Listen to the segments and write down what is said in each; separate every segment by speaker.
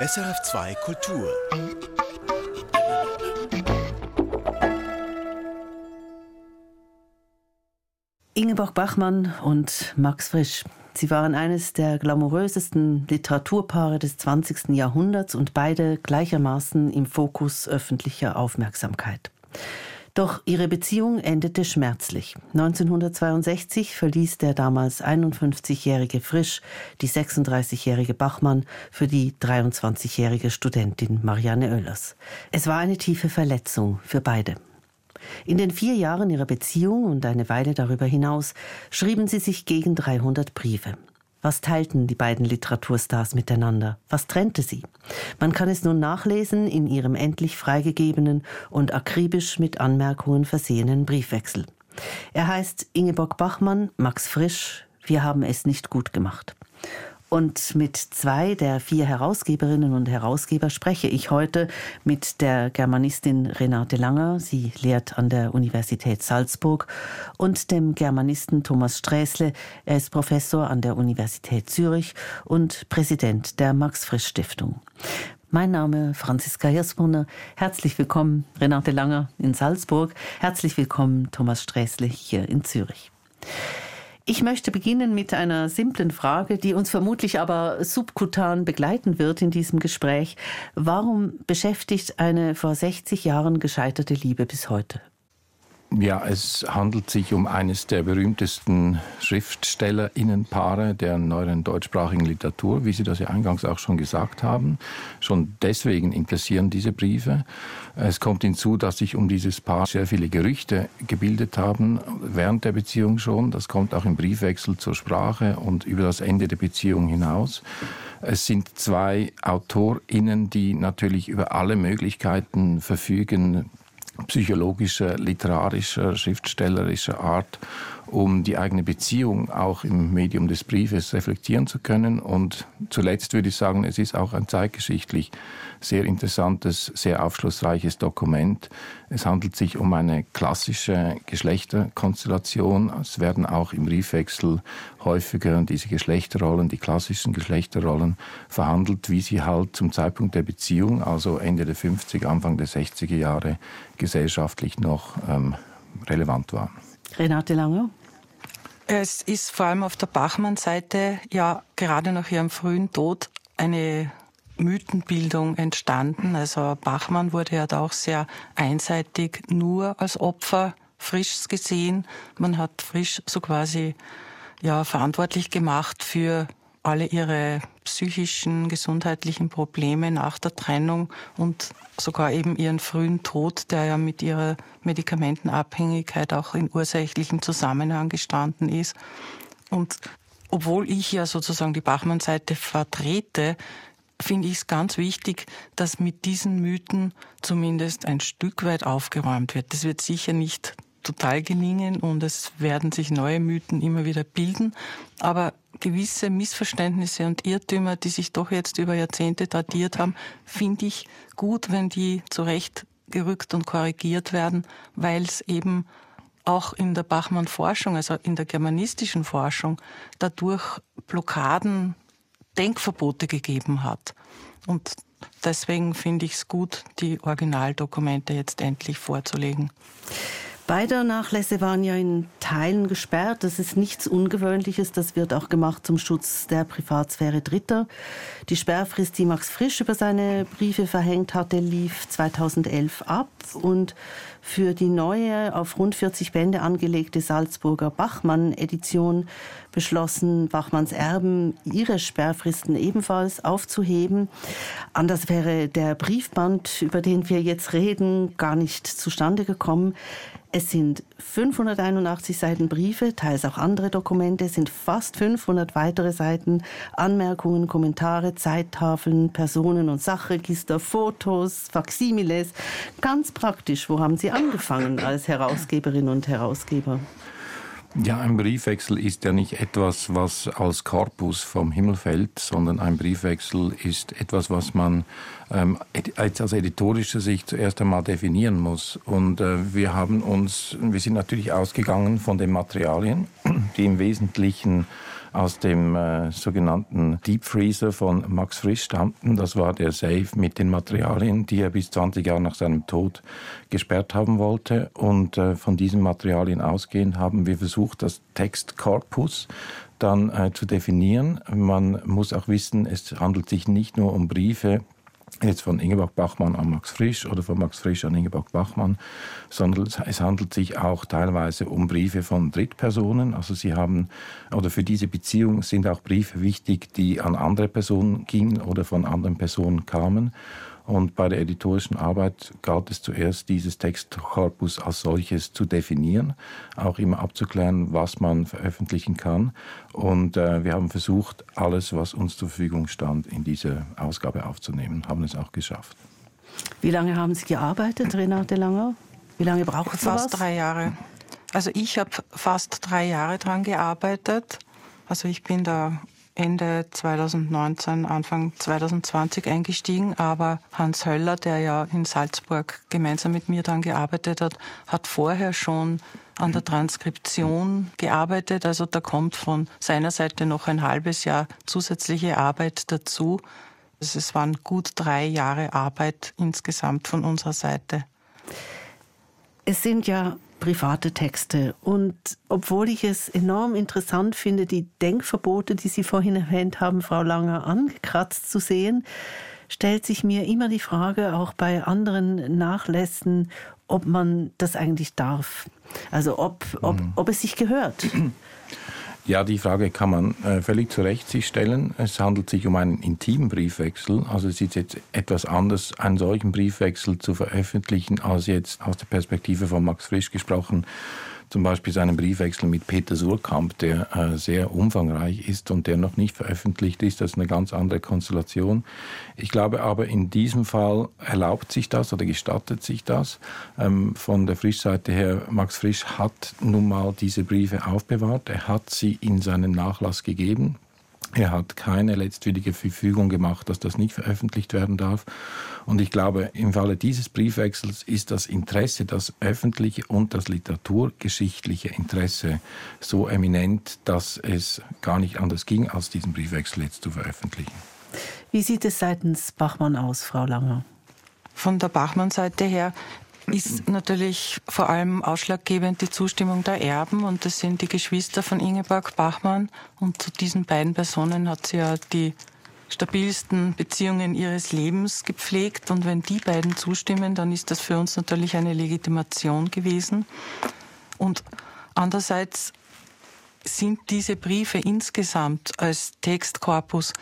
Speaker 1: SRF2 Kultur.
Speaker 2: Ingeborg Bachmann und Max Frisch. Sie waren eines der glamourösesten Literaturpaare des 20. Jahrhunderts und beide gleichermaßen im Fokus öffentlicher Aufmerksamkeit. Doch ihre Beziehung endete schmerzlich. 1962 verließ der damals 51-jährige Frisch die 36-jährige Bachmann für die 23-jährige Studentin Marianne Oehlers. Es war eine tiefe Verletzung für beide. In den vier Jahren ihrer Beziehung und eine Weile darüber hinaus schrieben sie sich gegen 300 Briefe. Was teilten die beiden Literaturstars miteinander? Was trennte sie? Man kann es nun nachlesen in ihrem endlich freigegebenen und akribisch mit Anmerkungen versehenen Briefwechsel. Er heißt Ingeborg Bachmann, Max Frisch, wir haben es nicht gut gemacht. Und mit zwei der vier Herausgeberinnen und Herausgeber spreche ich heute mit der Germanistin Renate Langer, sie lehrt an der Universität Salzburg, und dem Germanisten Thomas Sträßle, er ist Professor an der Universität Zürich und Präsident der Max-Frisch-Stiftung. Mein Name Franziska Hirsbrunner. Herzlich willkommen, Renate Langer in Salzburg. Herzlich willkommen, Thomas Sträßle hier in Zürich. Ich möchte beginnen mit einer simplen Frage, die uns vermutlich aber subkutan begleiten wird in diesem Gespräch. Warum beschäftigt eine vor 60 Jahren gescheiterte Liebe bis heute?
Speaker 3: Ja, es handelt sich um eines der berühmtesten Schriftstellerinnenpaare der neueren deutschsprachigen Literatur, wie Sie das ja eingangs auch schon gesagt haben. Schon deswegen interessieren diese Briefe. Es kommt hinzu, dass sich um dieses Paar sehr viele Gerüchte gebildet haben, während der Beziehung schon. Das kommt auch im Briefwechsel zur Sprache und über das Ende der Beziehung hinaus. Es sind zwei AutorInnen, die natürlich über alle Möglichkeiten verfügen, psychologischer, literarischer, schriftstellerischer Art, um die eigene Beziehung auch im Medium des Briefes reflektieren zu können. Und zuletzt würde ich sagen, es ist auch ein zeitgeschichtlich sehr interessantes, sehr aufschlussreiches Dokument. Es handelt sich um eine klassische Geschlechterkonstellation. Es werden auch im Briefwechsel häufiger diese Geschlechterrollen, die klassischen Geschlechterrollen verhandelt, wie sie halt zum Zeitpunkt der Beziehung, also Ende der 50er, Anfang der 60er Jahre, gesellschaftlich noch ähm, relevant waren.
Speaker 2: Renate Langer?
Speaker 4: Es ist vor allem auf der Bachmann-Seite ja gerade nach ihrem frühen Tod eine Mythenbildung entstanden. Also Bachmann wurde ja da auch sehr einseitig nur als Opfer Frischs gesehen. Man hat Frisch so quasi ja verantwortlich gemacht für alle ihre psychischen, gesundheitlichen Probleme nach der Trennung und sogar eben ihren frühen Tod, der ja mit ihrer Medikamentenabhängigkeit auch in ursächlichen Zusammenhang gestanden ist. Und obwohl ich ja sozusagen die Bachmann-Seite vertrete, finde ich es ganz wichtig, dass mit diesen Mythen zumindest ein Stück weit aufgeräumt wird. Das wird sicher nicht total gelingen und es werden sich neue Mythen immer wieder bilden. Aber gewisse Missverständnisse und Irrtümer, die sich doch jetzt über Jahrzehnte tradiert haben, finde ich gut, wenn die zurechtgerückt und korrigiert werden, weil es eben auch in der Bachmann-Forschung, also in der germanistischen Forschung, dadurch Blockaden, Denkverbote gegeben hat. Und deswegen finde ich es gut, die Originaldokumente jetzt endlich vorzulegen.
Speaker 2: Beide Nachlässe waren ja in Teilen gesperrt. Das ist nichts Ungewöhnliches. Das wird auch gemacht zum Schutz der Privatsphäre Dritter. Die Sperrfrist, die Max Frisch über seine Briefe verhängt hatte, lief 2011 ab und für die neue, auf rund 40 Bände angelegte Salzburger Bachmann-Edition beschlossen Bachmanns Erben, ihre Sperrfristen ebenfalls aufzuheben. Anders wäre der Briefband, über den wir jetzt reden, gar nicht zustande gekommen. Es sind 581 Seiten Briefe, teils auch andere Dokumente, es sind fast 500 weitere Seiten, Anmerkungen, Kommentare, Zeittafeln, Personen- und Sachregister, Fotos, Faximiles. Ganz praktisch, wo haben Sie angefangen als Herausgeberin und Herausgeber?
Speaker 3: Ja, ein Briefwechsel ist ja nicht etwas, was als Korpus vom Himmel fällt, sondern ein Briefwechsel ist etwas, was man ähm, aus editorischer Sicht zuerst einmal definieren muss. Und äh, wir haben uns, wir sind natürlich ausgegangen von den Materialien, die im Wesentlichen aus dem äh, sogenannten Deep Freezer von Max Frisch stammten. Das war der Safe mit den Materialien, die er bis 20 Jahre nach seinem Tod gesperrt haben wollte. Und äh, von diesen Materialien ausgehend haben wir versucht, das Textkorpus dann äh, zu definieren. Man muss auch wissen, es handelt sich nicht nur um Briefe, jetzt von Ingeborg Bachmann an Max Frisch oder von Max Frisch an Ingeborg Bachmann, sondern es handelt sich auch teilweise um Briefe von Drittpersonen. Also sie haben, oder für diese Beziehung sind auch Briefe wichtig, die an andere Personen gingen oder von anderen Personen kamen. Und bei der editorischen Arbeit galt es zuerst, dieses Textkorpus als solches zu definieren, auch immer abzuklären, was man veröffentlichen kann. Und äh, wir haben versucht, alles, was uns zur Verfügung stand, in diese Ausgabe aufzunehmen, haben es auch geschafft.
Speaker 2: Wie lange haben Sie gearbeitet, Renate Langer? Wie lange braucht es
Speaker 4: Fast drei Jahre. Also ich habe fast drei Jahre dran gearbeitet. Also ich bin da Ende 2019, Anfang 2020 eingestiegen, aber Hans Höller, der ja in Salzburg gemeinsam mit mir dann gearbeitet hat, hat vorher schon an der Transkription gearbeitet. Also da kommt von seiner Seite noch ein halbes Jahr zusätzliche Arbeit dazu. Also es waren gut drei Jahre Arbeit insgesamt von unserer Seite.
Speaker 2: Es sind ja private Texte. Und obwohl ich es enorm interessant finde, die Denkverbote, die Sie vorhin erwähnt haben, Frau Langer, angekratzt zu sehen, stellt sich mir immer die Frage, auch bei anderen Nachlässen, ob man das eigentlich darf. Also ob, ob, mhm. ob es sich gehört.
Speaker 3: Ja, die Frage kann man äh, völlig zu Recht sich stellen. Es handelt sich um einen intimen Briefwechsel. Also es ist jetzt etwas anders, einen solchen Briefwechsel zu veröffentlichen, als jetzt aus der Perspektive von Max Frisch gesprochen zum Beispiel seinen Briefwechsel mit Peter Surkamp, der äh, sehr umfangreich ist und der noch nicht veröffentlicht ist. Das ist eine ganz andere Konstellation. Ich glaube aber, in diesem Fall erlaubt sich das oder gestattet sich das. Ähm, von der Frischseite her, Max Frisch hat nun mal diese Briefe aufbewahrt. Er hat sie in seinen Nachlass gegeben. Er hat keine letztwillige Verfügung gemacht, dass das nicht veröffentlicht werden darf. Und ich glaube, im Falle dieses Briefwechsels ist das Interesse, das öffentliche und das literaturgeschichtliche Interesse so eminent, dass es gar nicht anders ging, als diesen Briefwechsel jetzt zu veröffentlichen.
Speaker 2: Wie sieht es seitens Bachmann aus, Frau Langer?
Speaker 4: Von der Bachmann-Seite her ist natürlich vor allem ausschlaggebend die Zustimmung der Erben und das sind die Geschwister von Ingeborg Bachmann. Und zu diesen beiden Personen hat sie ja die stabilsten Beziehungen ihres Lebens gepflegt. Und wenn die beiden zustimmen, dann ist das für uns natürlich eine Legitimation gewesen. Und andererseits sind diese Briefe insgesamt als Textkorpus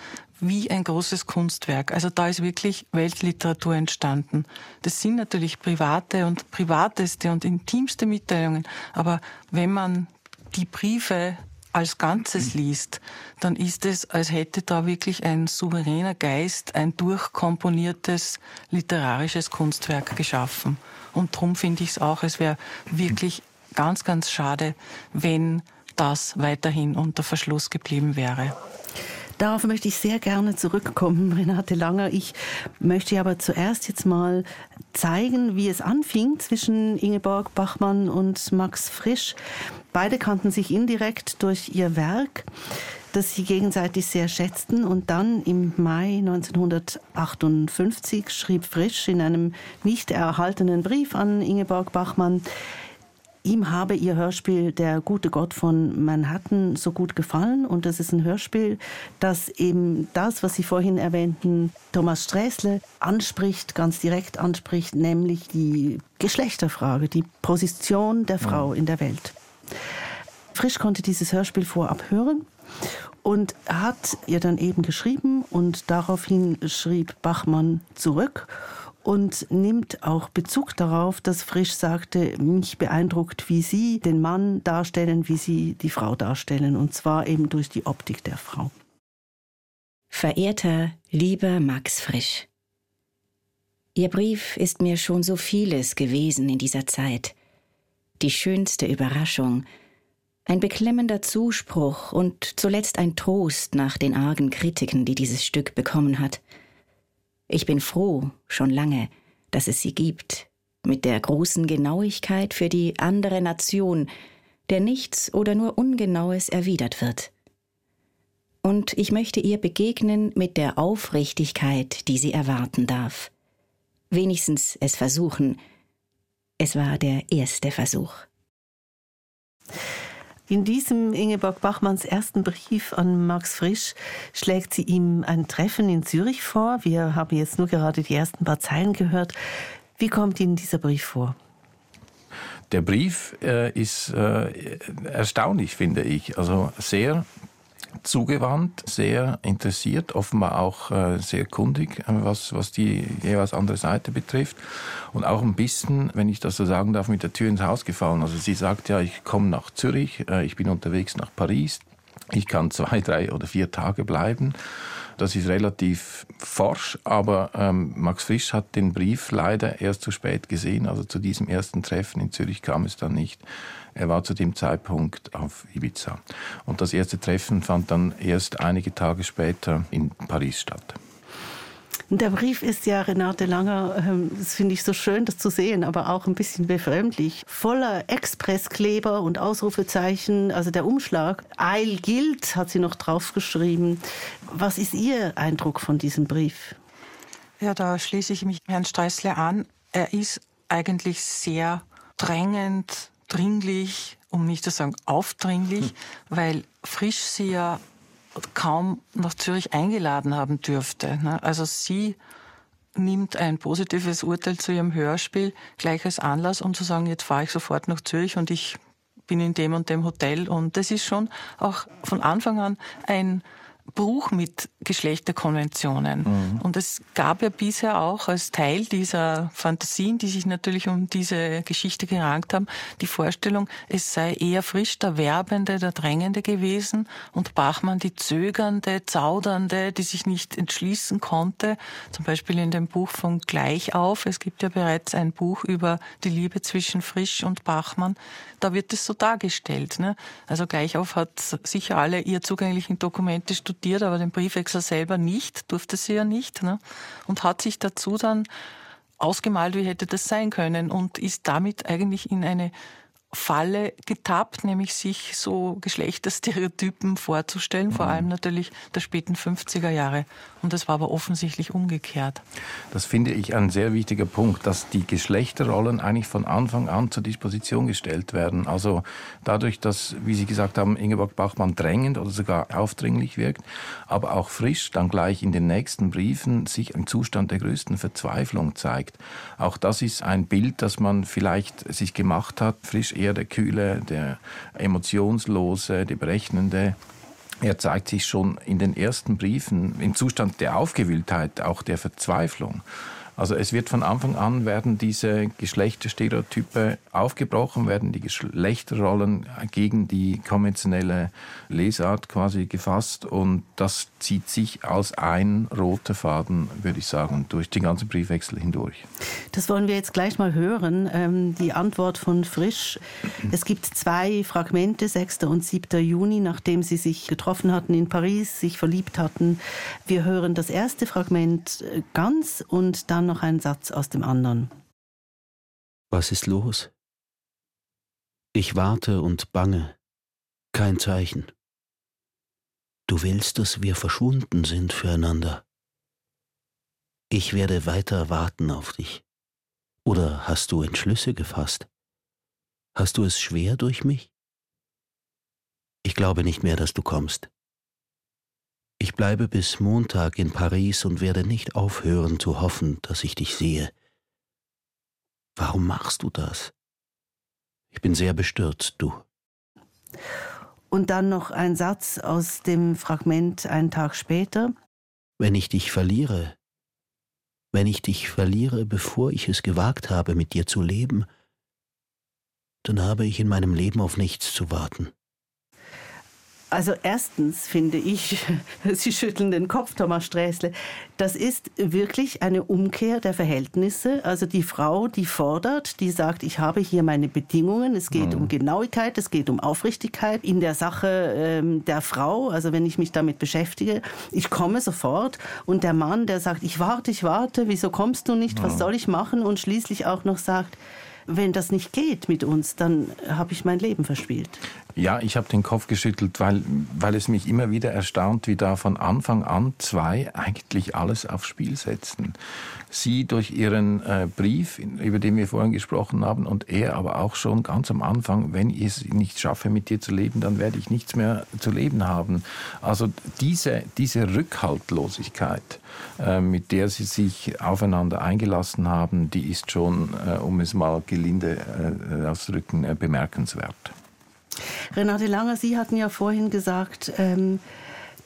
Speaker 4: wie ein großes Kunstwerk. Also da ist wirklich Weltliteratur entstanden. Das sind natürlich private und privateste und intimste Mitteilungen. Aber wenn man die Briefe als Ganzes liest, dann ist es, als hätte da wirklich ein souveräner Geist ein durchkomponiertes literarisches Kunstwerk geschaffen. Und darum finde ich es auch, es wäre wirklich ganz, ganz schade, wenn das weiterhin unter Verschluss geblieben wäre.
Speaker 2: Darauf möchte ich sehr gerne zurückkommen, Renate Langer. Ich möchte aber zuerst jetzt mal zeigen, wie es anfing zwischen Ingeborg Bachmann und Max Frisch. Beide kannten sich indirekt durch ihr Werk das sie gegenseitig sehr schätzten. Und dann im Mai 1958 schrieb Frisch in einem nicht erhaltenen Brief an Ingeborg Bachmann, ihm habe ihr Hörspiel Der gute Gott von Manhattan so gut gefallen. Und das ist ein Hörspiel, das eben das, was Sie vorhin erwähnten, Thomas Sträßle anspricht, ganz direkt anspricht, nämlich die Geschlechterfrage, die Position der Frau in der Welt. Frisch konnte dieses Hörspiel vorab hören und hat ihr dann eben geschrieben und daraufhin schrieb Bachmann zurück und nimmt auch Bezug darauf, dass Frisch sagte, mich beeindruckt, wie Sie den Mann darstellen, wie Sie die Frau darstellen, und zwar eben durch die Optik der Frau.
Speaker 1: Verehrter, lieber Max Frisch, Ihr Brief ist mir schon so vieles gewesen in dieser Zeit. Die schönste Überraschung, ein beklemmender Zuspruch und zuletzt ein Trost nach den argen Kritiken, die dieses Stück bekommen hat – ich bin froh, schon lange, dass es sie gibt, mit der großen Genauigkeit für die andere Nation, der nichts oder nur Ungenaues erwidert wird. und ich möchte ihr begegnen mit der Aufrichtigkeit, die sie erwarten darf. Wenigstens es versuchen. Es war der erste Versuch.
Speaker 2: In diesem Ingeborg Bachmanns ersten Brief an Max Frisch schlägt sie ihm ein Treffen in Zürich vor. Wir haben jetzt nur gerade die ersten paar Zeilen gehört. Wie kommt Ihnen dieser Brief vor?
Speaker 3: Der Brief äh, ist äh, erstaunlich, finde ich. Also sehr zugewandt, sehr interessiert, offenbar auch äh, sehr kundig, äh, was, was die jeweils andere Seite betrifft. Und auch ein bisschen, wenn ich das so sagen darf, mit der Tür ins Haus gefallen. Also sie sagt ja, ich komme nach Zürich, äh, ich bin unterwegs nach Paris, ich kann zwei, drei oder vier Tage bleiben. Das ist relativ forsch, aber ähm, Max Frisch hat den Brief leider erst zu spät gesehen. Also zu diesem ersten Treffen in Zürich kam es dann nicht. Er war zu dem Zeitpunkt auf Ibiza. Und das erste Treffen fand dann erst einige Tage später in Paris statt.
Speaker 2: Der Brief ist ja, Renate Langer, ähm, das finde ich so schön, das zu sehen, aber auch ein bisschen befremdlich. Voller Expresskleber und Ausrufezeichen. Also der Umschlag. Eil gilt, hat sie noch draufgeschrieben. Was ist Ihr Eindruck von diesem Brief?
Speaker 4: Ja, da schließe ich mich Herrn Streissler an. Er ist eigentlich sehr drängend, dringlich, um nicht zu sagen aufdringlich, hm. weil Frisch sie ja kaum nach Zürich eingeladen haben dürfte. Ne? Also sie nimmt ein positives Urteil zu ihrem Hörspiel gleich als Anlass, um zu sagen, jetzt fahre ich sofort nach Zürich und ich bin in dem und dem Hotel. Und das ist schon auch von Anfang an ein Bruch mit Geschlechterkonventionen. Mhm. Und es gab ja bisher auch als Teil dieser Fantasien, die sich natürlich um diese Geschichte gerankt haben, die Vorstellung, es sei eher frisch der Werbende, der Drängende gewesen und Bachmann die Zögernde, Zaudernde, die sich nicht entschließen konnte. Zum Beispiel in dem Buch von Gleichauf. Es gibt ja bereits ein Buch über die Liebe zwischen Frisch und Bachmann. Da wird es so dargestellt. Ne? Also Gleichauf hat sicher alle ihr zugänglichen Dokumente studiert studiert, aber den Briefwechsel selber nicht, durfte sie ja nicht. Ne? Und hat sich dazu dann ausgemalt, wie hätte das sein können und ist damit eigentlich in eine Falle getappt, nämlich sich so Geschlechterstereotypen vorzustellen, vor mhm. allem natürlich der späten 50er Jahre. Und das war aber offensichtlich umgekehrt.
Speaker 3: Das finde ich ein sehr wichtiger Punkt, dass die Geschlechterrollen eigentlich von Anfang an zur Disposition gestellt werden. Also dadurch, dass, wie Sie gesagt haben, Ingeborg Bachmann drängend oder sogar aufdringlich wirkt, aber auch frisch dann gleich in den nächsten Briefen sich ein Zustand der größten Verzweiflung zeigt. Auch das ist ein Bild, das man vielleicht sich gemacht hat, frisch eher der kühle, der emotionslose, der berechnende. Er zeigt sich schon in den ersten Briefen im Zustand der Aufgewühltheit, auch der Verzweiflung. Also es wird von Anfang an werden diese Geschlechterstereotype aufgebrochen, werden die Geschlechterrollen gegen die konventionelle Lesart quasi gefasst und das zieht sich als ein roter Faden, würde ich sagen, durch den ganzen Briefwechsel hindurch.
Speaker 2: Das wollen wir jetzt gleich mal hören. Ähm, die Antwort von Frisch. Es gibt zwei Fragmente, 6. und 7. Juni, nachdem sie sich getroffen hatten in Paris, sich verliebt hatten. Wir hören das erste Fragment äh, ganz und dann noch ein Satz aus dem anderen.
Speaker 5: Was ist los? Ich warte und bange. Kein Zeichen. Du willst, dass wir verschwunden sind füreinander. Ich werde weiter warten auf dich. Oder hast du Entschlüsse gefasst? Hast du es schwer durch mich? Ich glaube nicht mehr, dass du kommst. Ich bleibe bis Montag in Paris und werde nicht aufhören zu hoffen, dass ich dich sehe. Warum machst du das? Ich bin sehr bestürzt, du.
Speaker 2: Und dann noch ein Satz aus dem Fragment einen Tag später.
Speaker 5: Wenn ich dich verliere, wenn ich dich verliere, bevor ich es gewagt habe, mit dir zu leben, dann habe ich in meinem Leben auf nichts zu warten.
Speaker 2: Also erstens finde ich, Sie schütteln den Kopf, Thomas Sträßle, das ist wirklich eine Umkehr der Verhältnisse. Also die Frau, die fordert, die sagt, ich habe hier meine Bedingungen, es geht mhm. um Genauigkeit, es geht um Aufrichtigkeit in der Sache ähm, der Frau, also wenn ich mich damit beschäftige, ich komme sofort. Und der Mann, der sagt, ich warte, ich warte, wieso kommst du nicht, was soll ich machen? Und schließlich auch noch sagt, wenn das nicht geht mit uns, dann habe ich mein Leben verspielt.
Speaker 3: Ja, ich habe den Kopf geschüttelt, weil, weil es mich immer wieder erstaunt, wie da von Anfang an zwei eigentlich alles aufs Spiel setzen. Sie durch ihren äh, Brief, über den wir vorhin gesprochen haben, und er aber auch schon ganz am Anfang, wenn ich es nicht schaffe, mit dir zu leben, dann werde ich nichts mehr zu leben haben. Also diese, diese Rückhaltlosigkeit, äh, mit der sie sich aufeinander eingelassen haben, die ist schon, äh, um es mal gelinde äh, auszudrücken, äh, bemerkenswert.
Speaker 2: Renate Langer, Sie hatten ja vorhin gesagt, ähm,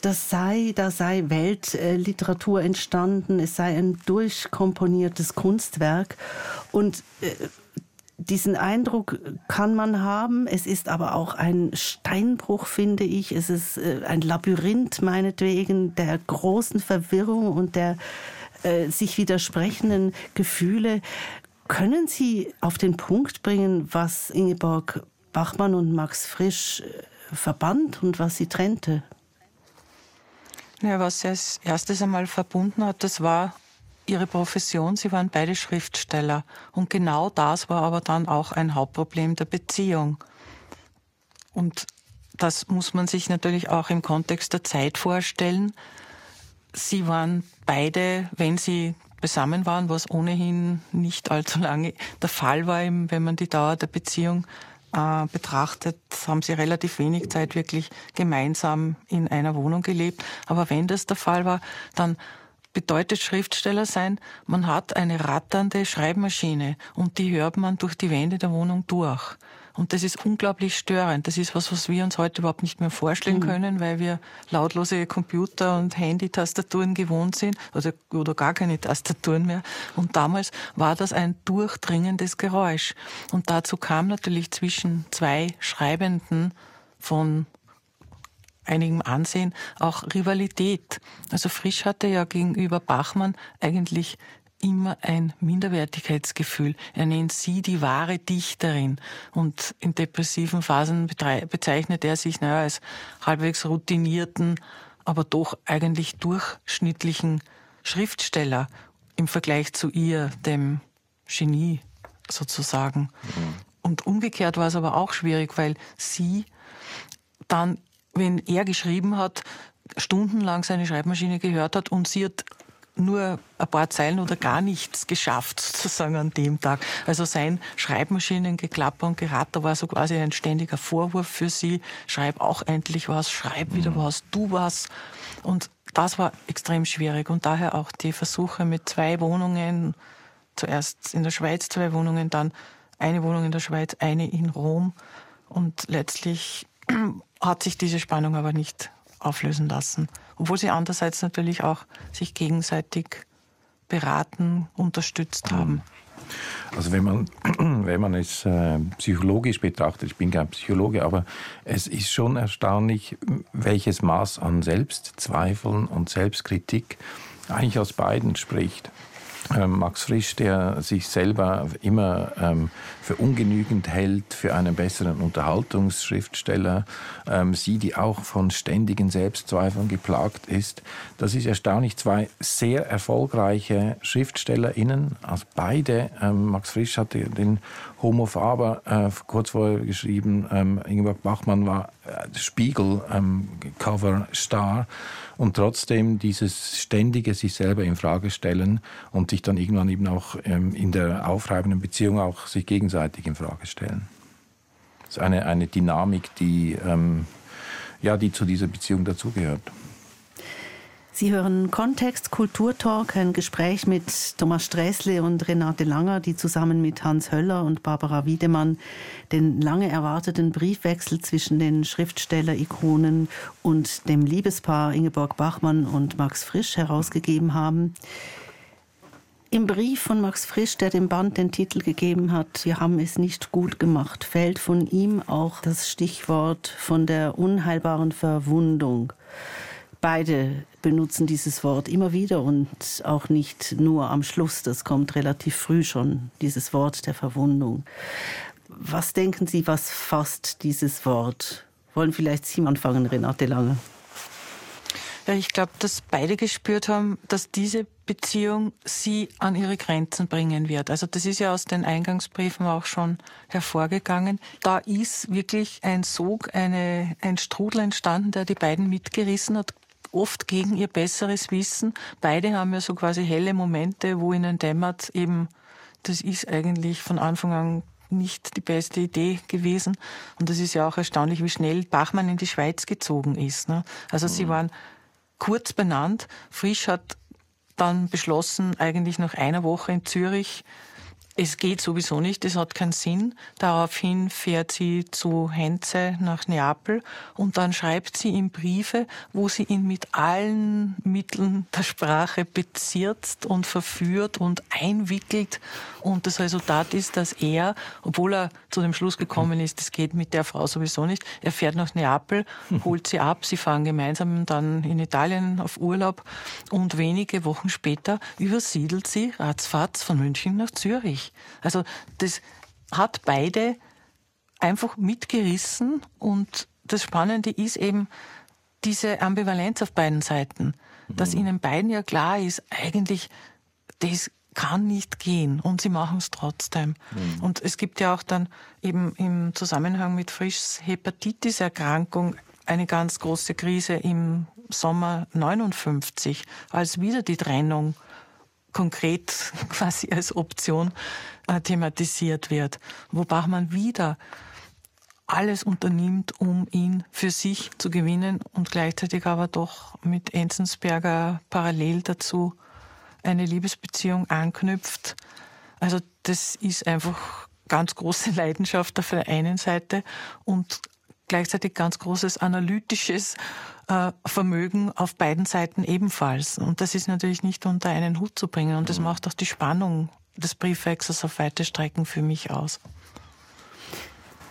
Speaker 2: das sei, da sei Weltliteratur entstanden, es sei ein durchkomponiertes Kunstwerk. Und äh, diesen Eindruck kann man haben. Es ist aber auch ein Steinbruch, finde ich. Es ist äh, ein Labyrinth meinetwegen der großen Verwirrung und der äh, sich widersprechenden Gefühle. Können Sie auf den Punkt bringen, was Ingeborg Bachmann und Max Frisch äh, verband und was sie trennte?
Speaker 4: Ja, was sie als erstes einmal verbunden hat, das war ihre Profession. Sie waren beide Schriftsteller. Und genau das war aber dann auch ein Hauptproblem der Beziehung. Und das muss man sich natürlich auch im Kontext der Zeit vorstellen. Sie waren beide, wenn sie beisammen waren, was ohnehin nicht allzu lange der Fall war, wenn man die Dauer der Beziehung äh, betrachtet, haben sie relativ wenig Zeit wirklich gemeinsam in einer Wohnung gelebt. Aber wenn das der Fall war, dann bedeutet Schriftsteller sein, man hat eine ratternde Schreibmaschine und die hört man durch die Wände der Wohnung durch. Und das ist unglaublich störend. Das ist was, was wir uns heute überhaupt nicht mehr vorstellen mhm. können, weil wir lautlose Computer und Handy-Tastaturen gewohnt sind oder, oder gar keine Tastaturen mehr. Und damals war das ein durchdringendes Geräusch. Und dazu kam natürlich zwischen zwei Schreibenden von einigem Ansehen auch Rivalität. Also Frisch hatte ja gegenüber Bachmann eigentlich immer ein Minderwertigkeitsgefühl. Er nennt sie die wahre Dichterin. Und in depressiven Phasen bezeichnet er sich naja, als halbwegs routinierten, aber doch eigentlich durchschnittlichen Schriftsteller im Vergleich zu ihr, dem Genie sozusagen. Mhm. Und umgekehrt war es aber auch schwierig, weil sie dann, wenn er geschrieben hat, stundenlang seine Schreibmaschine gehört hat und sie hat nur ein paar Zeilen oder gar nichts geschafft, sozusagen an dem Tag. Also sein Schreibmaschinengeklapper und Geratter war so quasi ein ständiger Vorwurf für sie. Schreib auch endlich was, schreib wieder was, du was. Und das war extrem schwierig und daher auch die Versuche mit zwei Wohnungen, zuerst in der Schweiz zwei Wohnungen, dann eine Wohnung in der Schweiz, eine in Rom. Und letztlich hat sich diese Spannung aber nicht auflösen lassen obwohl sie andererseits natürlich auch sich gegenseitig beraten, unterstützt haben.
Speaker 3: Also wenn man, wenn man es äh, psychologisch betrachtet, ich bin kein Psychologe, aber es ist schon erstaunlich, welches Maß an Selbstzweifeln und Selbstkritik eigentlich aus beiden spricht. Ähm, Max Frisch, der sich selber immer ähm, für ungenügend hält, für einen besseren Unterhaltungsschriftsteller, ähm, sie, die auch von ständigen Selbstzweifeln geplagt ist. Das ist erstaunlich. Zwei sehr erfolgreiche SchriftstellerInnen, also beide. Ähm, Max Frisch hatte den Homo Faber äh, kurz vorher geschrieben. Ähm, Ingeborg Bachmann war äh, Spiegel ähm, Cover Star und trotzdem dieses ständige sich selber in Frage stellen und sich dann irgendwann eben auch ähm, in der aufreibenden Beziehung auch sich gegenseitig in Frage stellen. Das ist eine, eine Dynamik, die, ähm, ja, die zu dieser Beziehung dazugehört.
Speaker 2: Sie hören Kontext Kulturtalk, ein Gespräch mit Thomas Sträßle und Renate Langer, die zusammen mit Hans Höller und Barbara Wiedemann den lange erwarteten Briefwechsel zwischen den Schriftsteller-Ikonen und dem Liebespaar Ingeborg Bachmann und Max Frisch herausgegeben haben. Im Brief von Max Frisch, der dem Band den Titel gegeben hat, wir haben es nicht gut gemacht, fällt von ihm auch das Stichwort von der unheilbaren Verwundung. Beide benutzen dieses Wort immer wieder und auch nicht nur am Schluss. Das kommt relativ früh schon, dieses Wort der Verwundung. Was denken Sie, was fasst dieses Wort? Wollen vielleicht Sie anfangen, Renate Lange?
Speaker 4: Ja, ich glaube, dass beide gespürt haben, dass diese Beziehung sie an ihre Grenzen bringen wird. Also das ist ja aus den Eingangsbriefen auch schon hervorgegangen. Da ist wirklich ein Sog, eine, ein Strudel entstanden, der die beiden mitgerissen hat, oft gegen ihr besseres Wissen. Beide haben ja so quasi helle Momente, wo ihnen dämmert, eben, das ist eigentlich von Anfang an nicht die beste Idee gewesen. Und das ist ja auch erstaunlich, wie schnell Bachmann in die Schweiz gezogen ist. Ne? Also mhm. sie waren kurz benannt. Frisch hat dann beschlossen, eigentlich nach einer Woche in Zürich es geht sowieso nicht, es hat keinen Sinn. Daraufhin fährt sie zu Henze nach Neapel und dann schreibt sie ihm Briefe, wo sie ihn mit allen Mitteln der Sprache bezirzt und verführt und einwickelt. Und das Resultat ist, dass er, obwohl er zu dem Schluss gekommen ist, es geht mit der Frau sowieso nicht, er fährt nach Neapel, holt sie ab, sie fahren gemeinsam dann in Italien auf Urlaub und wenige Wochen später übersiedelt sie ratzfatz von München nach Zürich. Also das hat beide einfach mitgerissen und das Spannende ist eben diese Ambivalenz auf beiden Seiten, dass mhm. ihnen beiden ja klar ist, eigentlich das kann nicht gehen und sie machen es trotzdem. Mhm. Und es gibt ja auch dann eben im Zusammenhang mit Frischs Hepatitis-Erkrankung eine ganz große Krise im Sommer 59, als wieder die Trennung konkret quasi als Option äh, thematisiert wird. Wo Bachmann wieder alles unternimmt, um ihn für sich zu gewinnen und gleichzeitig aber doch mit Enzensberger parallel dazu eine Liebesbeziehung anknüpft. Also das ist einfach ganz große Leidenschaft auf der einen Seite und gleichzeitig ganz großes analytisches Vermögen auf beiden Seiten ebenfalls. Und das ist natürlich nicht unter einen Hut zu bringen. Und das mhm. macht auch die Spannung des Briefwechsels auf weite Strecken für mich aus.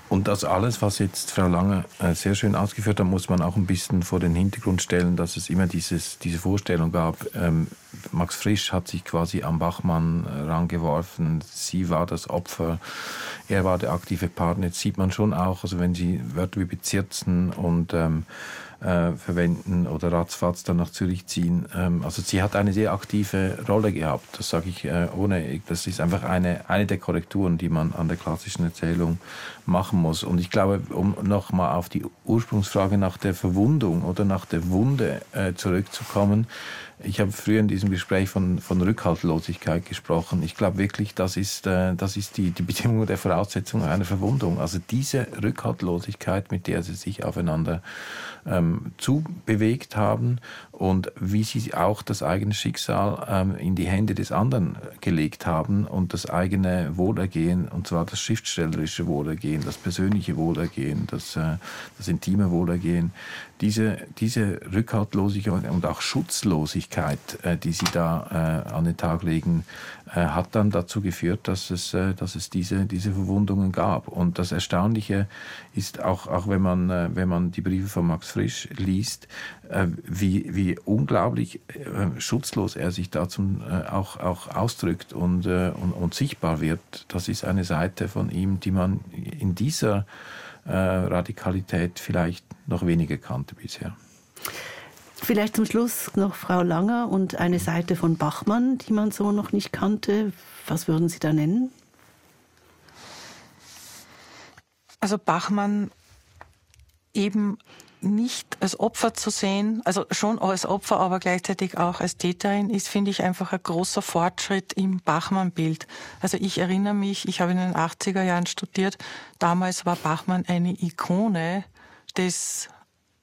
Speaker 3: Und das alles, was jetzt Frau Lange äh, sehr schön ausgeführt hat, muss man auch ein bisschen vor den Hintergrund stellen, dass es immer dieses, diese Vorstellung gab, ähm, Max Frisch hat sich quasi am Bachmann äh, rangeworfen, sie war das Opfer, er war der aktive Partner. Jetzt sieht man schon auch, also wenn Sie Wörter wie bezirzen und ähm, äh, verwenden oder ratzfatz dann nach Zürich ziehen. Ähm, also sie hat eine sehr aktive Rolle gehabt. Das sage ich äh, ohne, das ist einfach eine, eine der Korrekturen, die man an der klassischen Erzählung machen muss. Und ich glaube, um nochmal auf die Ursprungsfrage nach der Verwundung oder nach der Wunde äh, zurückzukommen, ich habe früher in diesem Gespräch von, von Rückhaltlosigkeit gesprochen. Ich glaube wirklich, das ist, äh, das ist die, die Bedingung der Voraussetzung einer Verwundung. Also diese Rückhaltlosigkeit, mit der sie sich aufeinander ähm, zubewegt haben und wie sie auch das eigene Schicksal ähm, in die Hände des anderen gelegt haben und das eigene Wohlergehen, und zwar das schriftstellerische Wohlergehen, das persönliche Wohlergehen, das, äh, das intime Wohlergehen, diese, diese Rückhaltlosigkeit und auch Schutzlosigkeit, äh, die sie da äh, an den Tag legen, äh, hat dann dazu geführt, dass es, äh, dass es diese, diese Verwundungen gab. Und das Erstaunliche ist auch, auch wenn man, äh, wenn man die Briefe von Max Frisch liest, äh, wie, wie unglaublich schutzlos er sich da zum, auch, auch ausdrückt und, und, und sichtbar wird. Das ist eine Seite von ihm, die man in dieser äh, Radikalität vielleicht noch weniger kannte bisher.
Speaker 2: Vielleicht zum Schluss noch Frau Langer und eine Seite von Bachmann, die man so noch nicht kannte. Was würden Sie da nennen?
Speaker 4: Also Bachmann eben nicht als Opfer zu sehen, also schon als Opfer, aber gleichzeitig auch als Täterin, ist, finde ich, einfach ein großer Fortschritt im Bachmann-Bild. Also ich erinnere mich, ich habe in den 80er Jahren studiert, damals war Bachmann eine Ikone des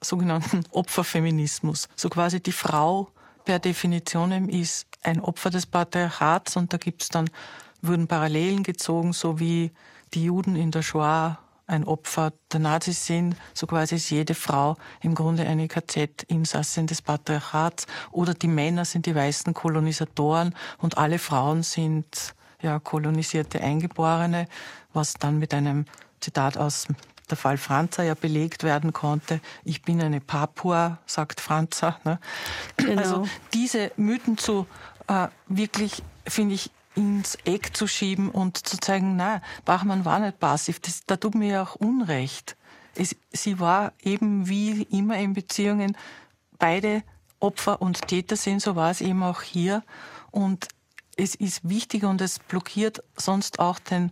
Speaker 4: sogenannten Opferfeminismus. So quasi die Frau per Definition ist ein Opfer des Patriarchats und da gibt's dann, wurden Parallelen gezogen, so wie die Juden in der Shoah ein Opfer der Nazis sind, so quasi ist jede Frau im Grunde eine KZ-Insassin des Patriarchats oder die Männer sind die weißen Kolonisatoren und alle Frauen sind ja kolonisierte Eingeborene, was dann mit einem Zitat aus der Fall Franza ja belegt werden konnte. Ich bin eine Papua, sagt Franza. Ne? Genau. Also diese Mythen zu äh, wirklich, finde ich, ins Eck zu schieben und zu zeigen, na, Bachmann war nicht passiv. Das, da tut mir ja auch Unrecht. Es, sie war eben wie immer in Beziehungen beide Opfer und Täter sind, so war es eben auch hier. Und es ist wichtig und es blockiert sonst auch den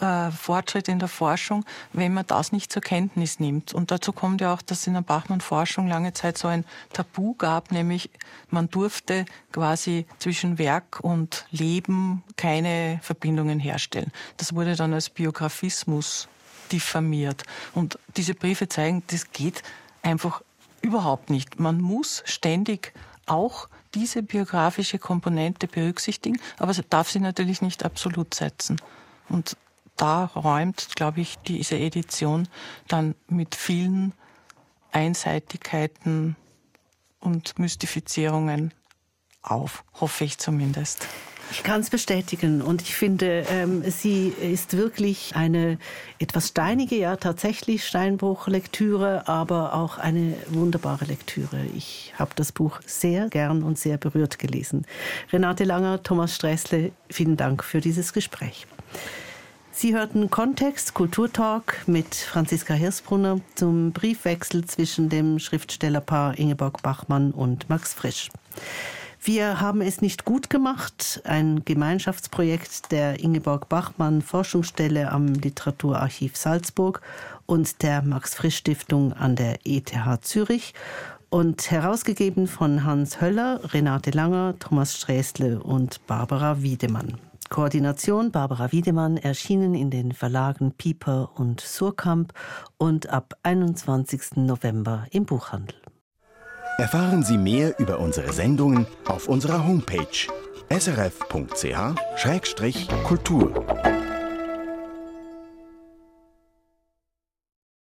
Speaker 4: äh, Fortschritt in der Forschung, wenn man das nicht zur Kenntnis nimmt. Und dazu kommt ja auch, dass es in der Bachmann-Forschung lange Zeit so ein Tabu gab, nämlich man durfte quasi zwischen Werk und Leben keine Verbindungen herstellen. Das wurde dann als Biografismus diffamiert. Und diese Briefe zeigen, das geht einfach überhaupt nicht. Man muss ständig auch diese biografische Komponente berücksichtigen, aber darf sie natürlich nicht absolut setzen. Und da räumt, glaube ich, diese Edition dann mit vielen Einseitigkeiten und Mystifizierungen auf, hoffe ich zumindest.
Speaker 2: Ich kann es bestätigen und ich finde, ähm, sie ist wirklich eine etwas steinige, ja tatsächlich Steinbruch-Lektüre, aber auch eine wunderbare Lektüre. Ich habe das Buch sehr gern und sehr berührt gelesen. Renate Langer, Thomas Sträßle, vielen Dank für dieses Gespräch. Sie hörten Kontext Kulturtalk mit Franziska Hirsbrunner zum Briefwechsel zwischen dem Schriftstellerpaar Ingeborg Bachmann und Max Frisch. Wir haben es nicht gut gemacht, ein Gemeinschaftsprojekt der Ingeborg Bachmann Forschungsstelle am Literaturarchiv Salzburg und der Max Frisch Stiftung an der ETH Zürich und herausgegeben von Hans Höller, Renate Langer, Thomas Sträßle und Barbara Wiedemann. Koordination Barbara Wiedemann erschienen in den Verlagen Pieper und Surkamp und ab 21. November im Buchhandel.
Speaker 6: Erfahren Sie mehr über unsere Sendungen auf unserer Homepage srf.ch-kultur.